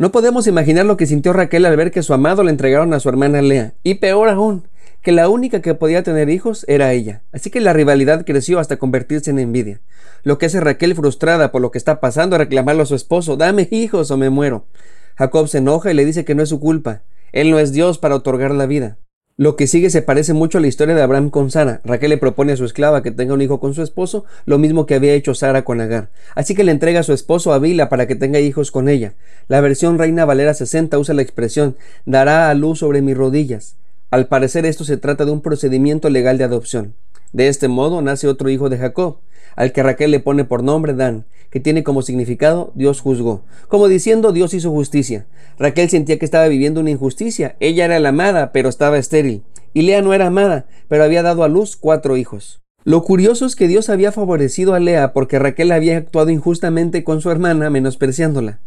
No podemos imaginar lo que sintió Raquel al ver que su amado le entregaron a su hermana Lea, y peor aún, que la única que podía tener hijos era ella. Así que la rivalidad creció hasta convertirse en envidia. Lo que hace Raquel frustrada por lo que está pasando a reclamarlo a su esposo, dame hijos o me muero. Jacob se enoja y le dice que no es su culpa. Él no es Dios para otorgar la vida. Lo que sigue se parece mucho a la historia de Abraham con Sara. Raquel le propone a su esclava que tenga un hijo con su esposo, lo mismo que había hecho Sara con Agar. Así que le entrega a su esposo a Bila para que tenga hijos con ella. La versión Reina Valera 60 usa la expresión dará a luz sobre mis rodillas. Al parecer esto se trata de un procedimiento legal de adopción. De este modo nace otro hijo de Jacob al que Raquel le pone por nombre Dan, que tiene como significado Dios juzgó, como diciendo Dios hizo justicia. Raquel sentía que estaba viviendo una injusticia, ella era la amada, pero estaba estéril, y Lea no era amada, pero había dado a luz cuatro hijos. Lo curioso es que Dios había favorecido a Lea porque Raquel había actuado injustamente con su hermana, menospreciándola.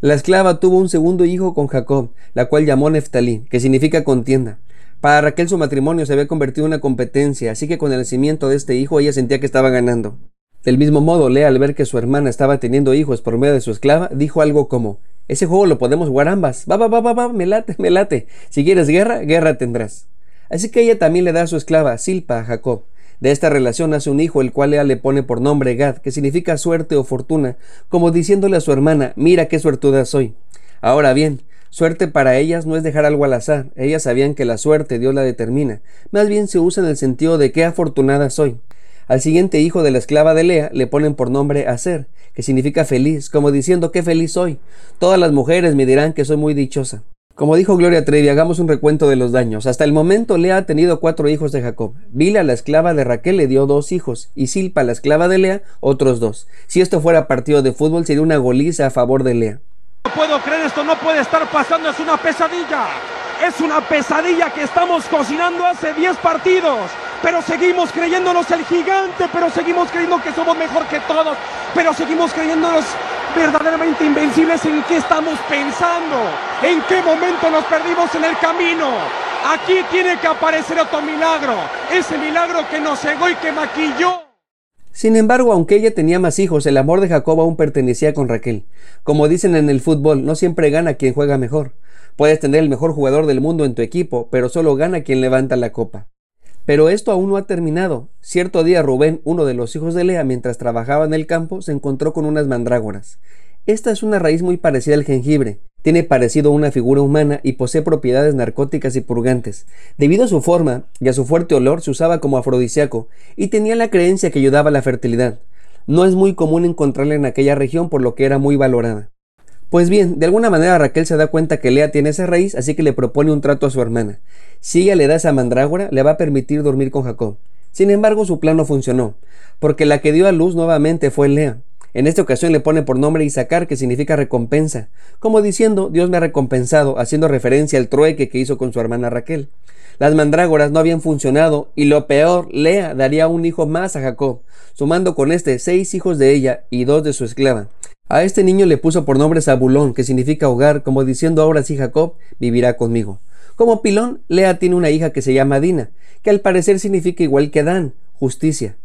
La esclava tuvo un segundo hijo con Jacob, la cual llamó Neftalí, que significa contienda. Para Raquel su matrimonio se había convertido en una competencia, así que con el nacimiento de este hijo ella sentía que estaba ganando. Del mismo modo, Lea al ver que su hermana estaba teniendo hijos por medio de su esclava, dijo algo como, ese juego lo podemos jugar ambas, va, va, va, va, va, me late, me late, si quieres guerra, guerra tendrás. Así que ella también le da a su esclava, Silpa, a Jacob. De esta relación nace un hijo, el cual Lea le pone por nombre Gad, que significa suerte o fortuna, como diciéndole a su hermana, mira qué suertuda soy. Ahora bien, Suerte para ellas no es dejar algo al azar, ellas sabían que la suerte Dios la determina, más bien se usa en el sentido de qué afortunada soy. Al siguiente hijo de la esclava de Lea le ponen por nombre Aser, que significa feliz, como diciendo qué feliz soy. Todas las mujeres me dirán que soy muy dichosa. Como dijo Gloria Trevi, hagamos un recuento de los daños. Hasta el momento Lea ha tenido cuatro hijos de Jacob. Bila, la esclava de Raquel, le dio dos hijos, y Silpa, la esclava de Lea, otros dos. Si esto fuera partido de fútbol, sería una goliza a favor de Lea. No puedo creer esto, no puede estar pasando, es una pesadilla. Es una pesadilla que estamos cocinando hace 10 partidos. Pero seguimos creyéndonos el gigante, pero seguimos creyendo que somos mejor que todos, pero seguimos creyéndonos verdaderamente invencibles. ¿En qué estamos pensando? ¿En qué momento nos perdimos en el camino? Aquí tiene que aparecer otro milagro, ese milagro que nos cegó y que maquilló. Sin embargo, aunque ella tenía más hijos, el amor de Jacob aún pertenecía con Raquel. Como dicen en el fútbol, no siempre gana quien juega mejor. Puedes tener el mejor jugador del mundo en tu equipo, pero solo gana quien levanta la copa. Pero esto aún no ha terminado. Cierto día Rubén, uno de los hijos de Lea, mientras trabajaba en el campo, se encontró con unas mandrágoras. Esta es una raíz muy parecida al jengibre. Tiene parecido a una figura humana y posee propiedades narcóticas y purgantes. Debido a su forma y a su fuerte olor, se usaba como afrodisíaco y tenía la creencia que ayudaba a la fertilidad. No es muy común encontrarla en aquella región, por lo que era muy valorada. Pues bien, de alguna manera Raquel se da cuenta que Lea tiene esa raíz, así que le propone un trato a su hermana. Si ella le da esa mandrágora, le va a permitir dormir con Jacob. Sin embargo, su plan no funcionó, porque la que dio a luz nuevamente fue Lea. En esta ocasión le pone por nombre Isaacar, que significa recompensa, como diciendo Dios me ha recompensado, haciendo referencia al trueque que hizo con su hermana Raquel. Las mandrágoras no habían funcionado, y lo peor, Lea daría un hijo más a Jacob, sumando con este seis hijos de ella y dos de su esclava. A este niño le puso por nombre Zabulón, que significa hogar, como diciendo ahora sí Jacob vivirá conmigo. Como pilón, Lea tiene una hija que se llama Dina, que al parecer significa igual que Dan, justicia.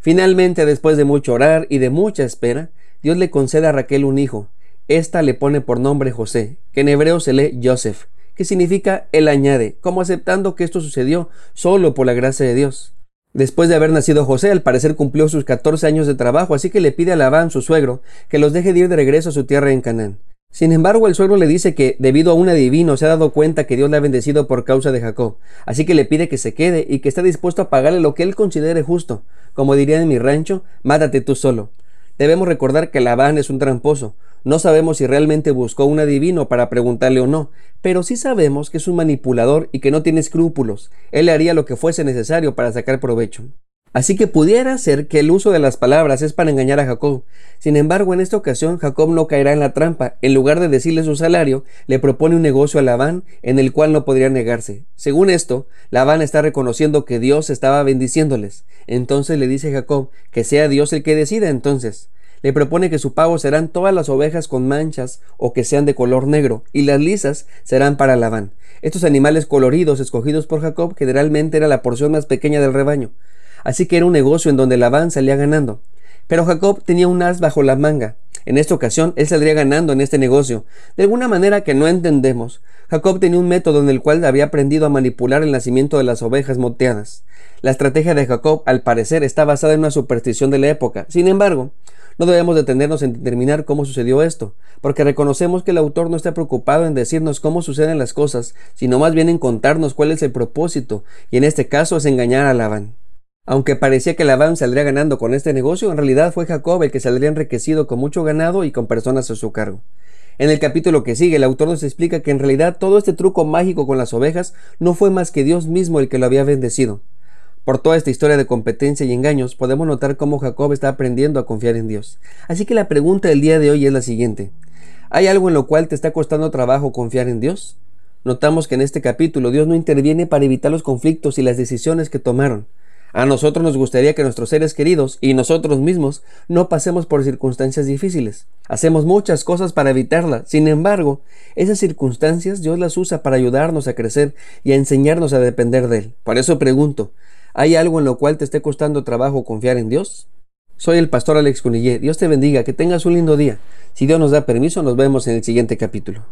Finalmente, después de mucho orar y de mucha espera, Dios le concede a Raquel un hijo. Esta le pone por nombre José, que en hebreo se lee Joseph, que significa él añade, como aceptando que esto sucedió solo por la gracia de Dios. Después de haber nacido José, al parecer cumplió sus 14 años de trabajo, así que le pide a Labán, su suegro, que los deje de ir de regreso a su tierra en Canaán. Sin embargo, el suegro le dice que, debido a un adivino, se ha dado cuenta que Dios le ha bendecido por causa de Jacob, así que le pide que se quede y que está dispuesto a pagarle lo que él considere justo. Como diría en mi rancho, mátate tú solo. Debemos recordar que Labán es un tramposo. No sabemos si realmente buscó un adivino para preguntarle o no, pero sí sabemos que es un manipulador y que no tiene escrúpulos. Él haría lo que fuese necesario para sacar provecho. Así que pudiera ser que el uso de las palabras es para engañar a Jacob. Sin embargo, en esta ocasión Jacob no caerá en la trampa. En lugar de decirle su salario, le propone un negocio a Labán en el cual no podría negarse. Según esto, Labán está reconociendo que Dios estaba bendiciéndoles. Entonces le dice Jacob que sea Dios el que decida entonces. Le propone que su pago serán todas las ovejas con manchas o que sean de color negro, y las lisas serán para Labán. Estos animales coloridos escogidos por Jacob generalmente era la porción más pequeña del rebaño así que era un negocio en donde Labán salía ganando. Pero Jacob tenía un as bajo la manga. En esta ocasión, él saldría ganando en este negocio, de alguna manera que no entendemos. Jacob tenía un método en el cual había aprendido a manipular el nacimiento de las ovejas moteadas. La estrategia de Jacob, al parecer, está basada en una superstición de la época. Sin embargo, no debemos detenernos en determinar cómo sucedió esto, porque reconocemos que el autor no está preocupado en decirnos cómo suceden las cosas, sino más bien en contarnos cuál es el propósito, y en este caso es engañar a Labán. Aunque parecía que Labán saldría ganando con este negocio, en realidad fue Jacob el que saldría enriquecido con mucho ganado y con personas a su cargo. En el capítulo que sigue, el autor nos explica que en realidad todo este truco mágico con las ovejas no fue más que Dios mismo el que lo había bendecido. Por toda esta historia de competencia y engaños, podemos notar cómo Jacob está aprendiendo a confiar en Dios. Así que la pregunta del día de hoy es la siguiente. ¿Hay algo en lo cual te está costando trabajo confiar en Dios? Notamos que en este capítulo Dios no interviene para evitar los conflictos y las decisiones que tomaron. A nosotros nos gustaría que nuestros seres queridos y nosotros mismos no pasemos por circunstancias difíciles. Hacemos muchas cosas para evitarlas. Sin embargo, esas circunstancias Dios las usa para ayudarnos a crecer y a enseñarnos a depender de Él. Por eso pregunto, ¿hay algo en lo cual te esté costando trabajo confiar en Dios? Soy el pastor Alex Cunillé. Dios te bendiga, que tengas un lindo día. Si Dios nos da permiso, nos vemos en el siguiente capítulo.